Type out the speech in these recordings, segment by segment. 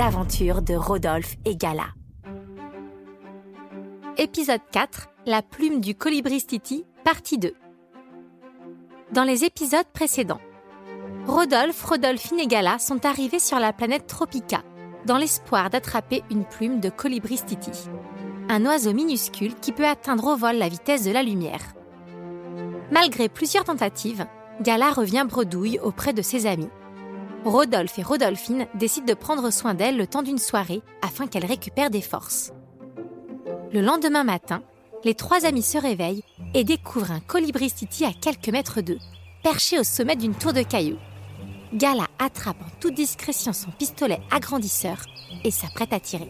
De Rodolphe et Gala. Épisode 4 La plume du colibri Titi, partie 2. Dans les épisodes précédents, Rodolphe, Rodolphine et Gala sont arrivés sur la planète Tropica dans l'espoir d'attraper une plume de colibri Titi, un oiseau minuscule qui peut atteindre au vol la vitesse de la lumière. Malgré plusieurs tentatives, Gala revient bredouille auprès de ses amis. Rodolphe et Rodolphine décident de prendre soin d'elle le temps d'une soirée afin qu'elle récupère des forces. Le lendemain matin, les trois amis se réveillent et découvrent un colibri Titi à quelques mètres d'eux, perché au sommet d'une tour de cailloux. Gala attrape en toute discrétion son pistolet agrandisseur et s'apprête à tirer.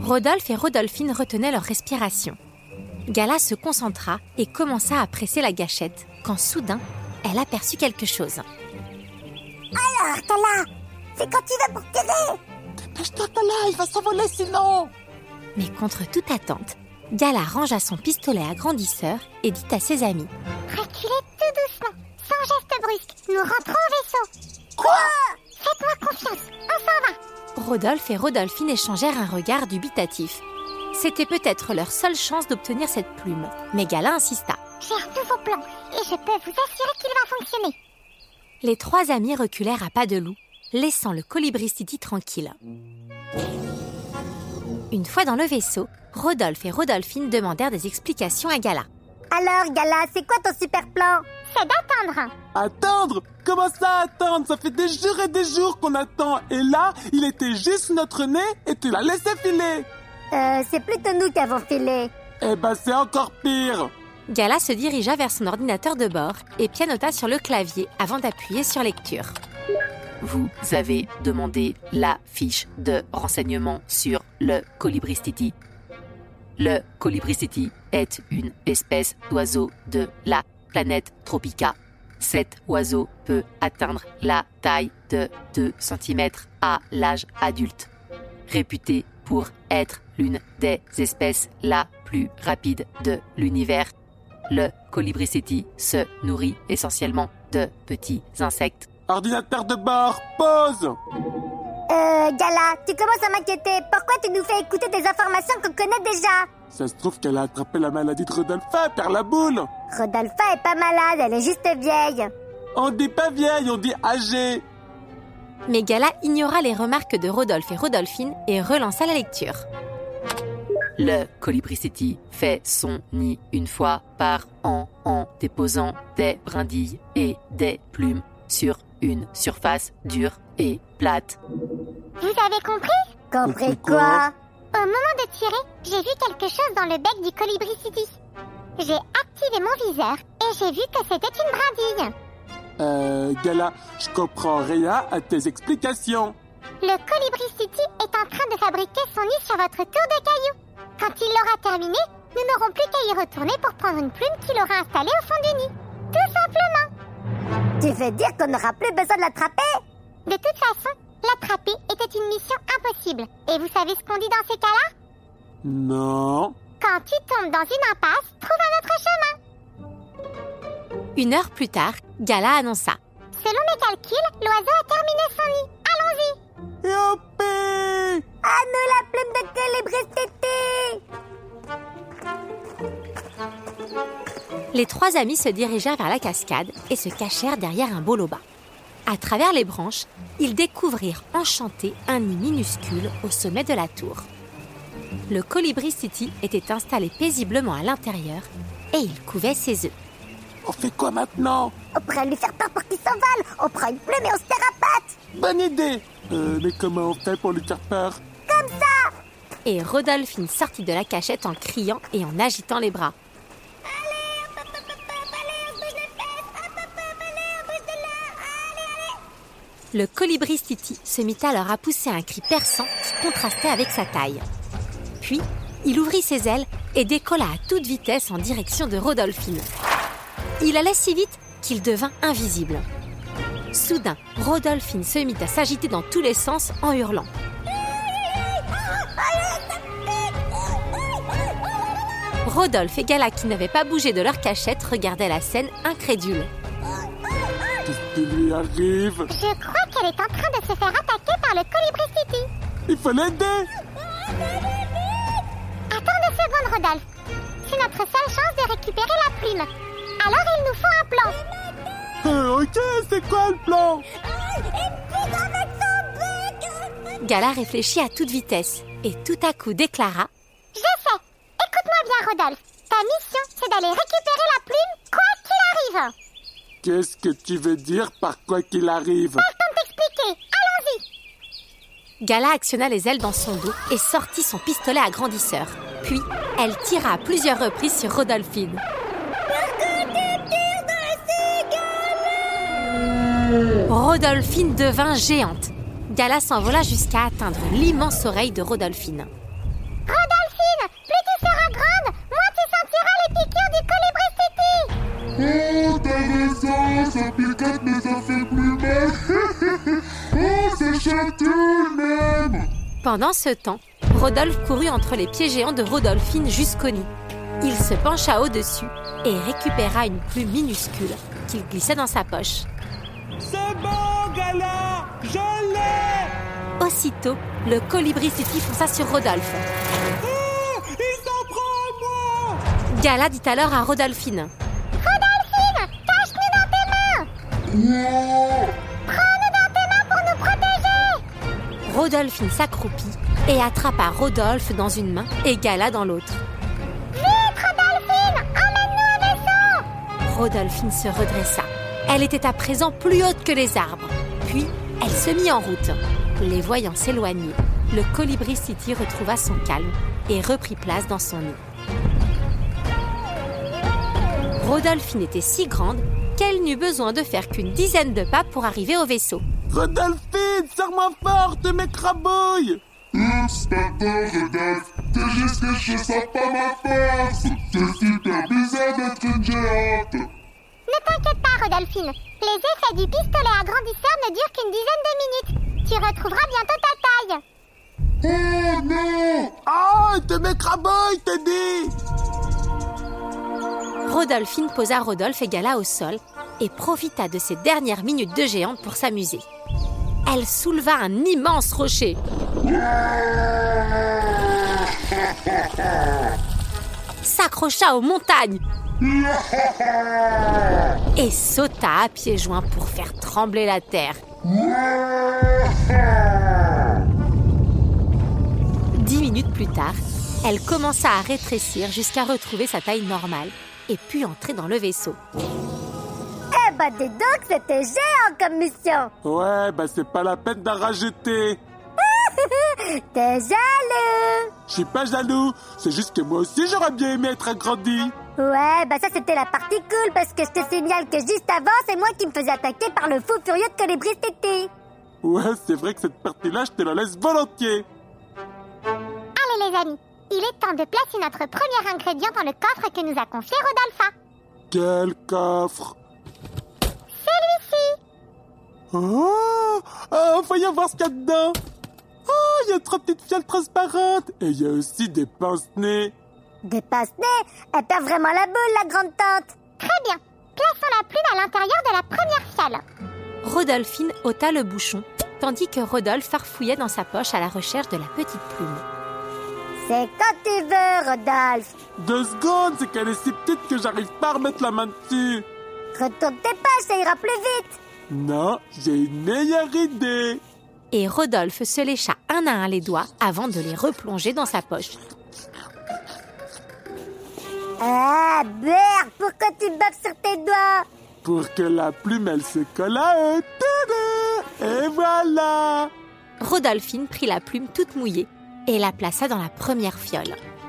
Rodolphe et Rodolphine retenaient leur respiration. Gala se concentra et commença à presser la gâchette quand soudain, elle aperçut quelque chose. Alors, Kala, c'est quand tu vas pour tirer Dépêche-toi, Kala, il va s'envoler sinon Mais contre toute attente, Gala rangea son pistolet agrandisseur et dit à ses amis Reculez tout doucement, sans geste brusque. Nous rentrons au vaisseau. Quoi Faites-moi confiance, on s'en va. Rodolphe et Rodolphine échangèrent un regard dubitatif. C'était peut-être leur seule chance d'obtenir cette plume, mais Gala insista. J'ai un nouveau plan je peux vous assurer qu'il va fonctionner. Les trois amis reculèrent à pas de loup, laissant le colibri Titi tranquille. Une fois dans le vaisseau, Rodolphe et Rodolphine demandèrent des explications à Gala. Alors, Gala, c'est quoi ton super plan? C'est d'attendre. Attendre? Comment ça attendre? Ça fait des jours et des jours qu'on attend. Et là, il était juste notre nez et tu l'as laissé filer. Euh, c'est plutôt nous qui avons filé. Eh ben, c'est encore pire. Gala se dirigea vers son ordinateur de bord et pianota sur le clavier avant d'appuyer sur lecture. Vous avez demandé la fiche de renseignement sur le colibristiti. Le colibristiti est une espèce d'oiseau de la planète Tropica. Cet oiseau peut atteindre la taille de 2 cm à l'âge adulte. Réputé pour être l'une des espèces la plus rapide de l'univers, le colibriceti se nourrit essentiellement de petits insectes. Ordinateur de bord, pause Euh, Gala, tu commences à m'inquiéter. Pourquoi tu nous fais écouter des informations qu'on connaît déjà? Ça se trouve qu'elle a attrapé la maladie de Rodolphe, perd la boule Rodolpha est pas malade, elle est juste vieille. On dit pas vieille, on dit âgée Mais Gala ignora les remarques de Rodolphe et Rodolphine et relança la lecture. Le colibriceti fait son nid une fois par an en déposant des brindilles et des plumes sur une surface dure et plate. Vous avez compris? Compris quoi? Au moment de tirer, j'ai vu quelque chose dans le bec du colibri City. J'ai activé mon viseur et j'ai vu que c'était une brindille. Euh, Gala, je comprends rien à tes explications. Le colibri City est en train de fabriquer son nid sur votre tour de cailloux. Quand il l'aura terminé, nous n'aurons plus qu'à y retourner pour prendre une plume qu'il aura installée au fond du nid. Tout simplement. Tu veux dire qu'on n'aura plus besoin de l'attraper? De toute façon, l'attraper était une mission impossible. Et vous savez ce qu'on dit dans ces cas-là? Non. Quand tu tombes dans une impasse, trouve un autre chemin. Une heure plus tard, Gala annonça. Selon mes calculs, l'oiseau a terminé son nid. Allons-y. Youpi À nous la plume de Colibristiti Les trois amis se dirigèrent vers la cascade et se cachèrent derrière un boloba. À travers les branches, ils découvrirent enchantés un nid minuscule au sommet de la tour. Le colibri City était installé paisiblement à l'intérieur et il couvait ses œufs. On fait quoi maintenant? On pourrait lui faire peur pour qu'il s'envole On prend une plume et on se terre à pattes Bonne idée euh, Mais comment on fait pour lui faire peur Comme ça Et Rodolphine sortit de la cachette en criant et en agitant les bras. Le colibri Titi se mit alors à pousser un cri perçant qui contrastait avec sa taille. Puis, il ouvrit ses ailes et décolla à toute vitesse en direction de Rodolphine. Il allait si vite qu'il devint invisible. Soudain, Rodolphine se mit à s'agiter dans tous les sens en hurlant. Rodolphe et Gala, qui n'avaient pas bougé de leur cachette, regardaient la scène incrédules. Qu'est-ce qui lui arrive? Je crois qu'elle est en train de se faire attaquer par le Colibri City. Il faut l'aider Attends deux secondes, Rodolphe. C'est notre seule chance de récupérer la plume. Alors il nous faut un plan. Euh, Ok, c'est quoi le plan Gala réfléchit à toute vitesse et tout à coup déclara Je sais. Écoute-moi bien, Rodolphe. Ta mission, c'est d'aller récupérer la plume, quoi qu'il arrive. Qu'est-ce que tu veux dire par quoi qu'il arrive t'expliquer. Allons-y. Gala actionna les ailes dans son dos et sortit son pistolet agrandisseur. Puis, elle tira à plusieurs reprises sur Rodolphine. Rodolphine devint géante. Gala s'envola jusqu'à atteindre l'immense oreille de Rodolphine. Rodolphine, plus tu seras grande, moins tu sentiras les piqûres du Colibri City. Oh, t'as raison, ça picote mais ça fait plus mal. oh, ça chatouille même. Pendant ce temps, Rodolphe courut entre les pieds géants de Rodolphine jusqu'au nid. Il se pencha au-dessus et récupéra une plume minuscule qu'il glissa dans sa poche. C'est bon, Gala Je l'ai Aussitôt, le colibri City fonça sur Rodolphe. Ah, Il s'en prend à moi Gala dit alors à Rodolphine Rodolphine, cache-nous dans tes mains. Prends-nous dans tes mains pour nous protéger. Rodolphine s'accroupit et attrapa Rodolphe dans une main et Gala dans l'autre. Vite, Rodolphine, emmène-nous au vaisseau. Rodolphine se redressa. Elle était à présent plus haute que les arbres. Puis, elle se mit en route. Les voyant s'éloigner, le colibri City retrouva son calme et reprit place dans son nid. Rodolphine était si grande qu'elle n'eut besoin de faire qu'une dizaine de pas pour arriver au vaisseau. Rodolphine, serre-moi fort, tu m'écrabouilles Oups, pardon, Rodolphe. C'est juste que je sens pas ma force. C'est super bizarre d'être une géante. Ne t'inquiète pas, Rodolphine. Les effets du pistolet agrandisseur ne durent qu'une dizaine de minutes. Tu retrouveras bientôt ta taille. Oh non Oh, tu m'écrabouilles, t'es dit Rodolphine posa Rodolphe et Gala au sol et profita de ces dernières minutes de géante pour s'amuser. Elle souleva un immense rocher. S'accrocha aux montagnes et sauta à pieds joints pour faire trembler la terre. Dix minutes plus tard, elle commença à rétrécir jusqu'à retrouver sa taille normale et put entrer dans le vaisseau. Eh bah dis donc, c'était géant comme mission. Ouais, bah c'est pas la peine d'en rajouter T'es jaloux. Je suis pas jaloux, c'est juste que moi aussi j'aurais bien aimé être agrandi Ouais, bah ça c'était la partie cool parce que je te signale que juste avant, c'est moi qui me faisais attaquer par le fou furieux de Colibri City. Ouais, c'est vrai que cette partie-là, je te la laisse volontiers Allez les amis, il est temps de placer notre premier ingrédient dans le coffre que nous a confié Rodolpha. Quel coffre? Celui-ci. Oh, oh voyons voir ce qu'il y a dedans Oh, il y a trois petites fioles transparentes Et il y a aussi des pince-nez Des passe-nez Elle perd vraiment la boule, la grande tante. Très bien. Plaçons la plume à l'intérieur de la première fiole. Rodolphine ôta le bouchon tandis que Rodolphe farfouillait dans sa poche à la recherche de la petite plume. C'est quand tu veux, Rodolphe. Deux secondes, c'est qu'elle est si petite que j'arrive pas à remettre la main dessus. Retourne tes pages, ça ira plus vite. Non, j'ai une meilleure idée. Et Rodolphe se lécha un à un les doigts avant de les replonger dans sa poche. Ah, merde, pourquoi tu baves sur tes doigts Pour que la plume, elle se colle à eux. Et voilà Rodolphine prit la plume toute mouillée et la plaça dans la première fiole.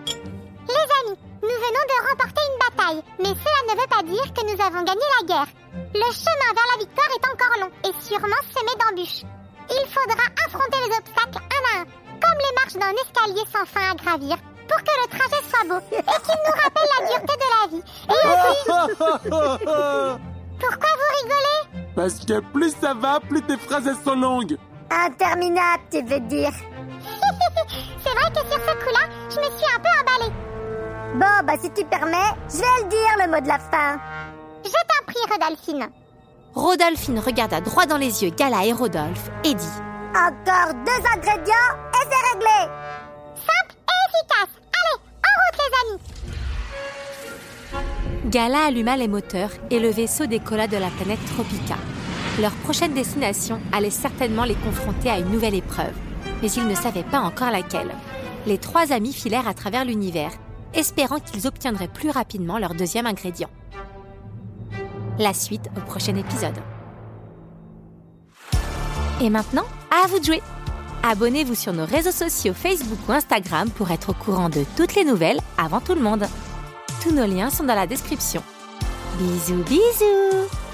Les amis, nous venons de remporter une bataille, mais cela ne veut pas dire que nous avons gagné la guerre. Le chemin vers la victoire est encore long et sûrement semé d'embûches. Il faudra affronter les obstacles un à un, comme les marches d'un escalier sans fin à gravir, pour que le trajet soit beau et qu'il nous rappelle la dureté de la vie. Et aussi, pourquoi vous rigolez? Parce que plus ça va, plus tes phrases elles sont longues. Interminable, tu veux dire. C'est vrai que sur ce coup-là, je me suis un peu emballée. Bon, bah si tu permets, je vais le dire, le mot de la fin. Je t'en prie, Rodolphine. Rodolphine regarda droit dans les yeux Gala et Rodolphe et dit Encore deux ingrédients et c'est réglé. Simple et efficace. Gala alluma les moteurs et le vaisseau décolla de la planète Tropica. Leur prochaine destination allait certainement les confronter à une nouvelle épreuve, mais ils ne savaient pas encore laquelle. Les trois amis filèrent à travers l'univers, espérant qu'ils obtiendraient plus rapidement leur deuxième ingrédient. La suite au prochain épisode. Et maintenant, à vous de jouer Abonnez-vous sur nos réseaux sociaux Facebook ou Instagram pour être au courant de toutes les nouvelles avant tout le monde. Tous nos liens sont dans la description. Bisous bisous